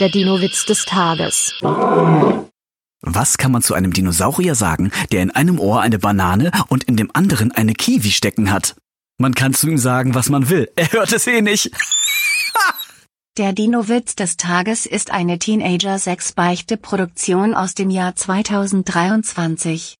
Der Dino-Witz des Tages. Was kann man zu einem Dinosaurier sagen, der in einem Ohr eine Banane und in dem anderen eine Kiwi stecken hat? Man kann zu ihm sagen, was man will. Er hört es eh nicht. Der Dino-Witz des Tages ist eine Teenager-6-Beichte-Produktion aus dem Jahr 2023.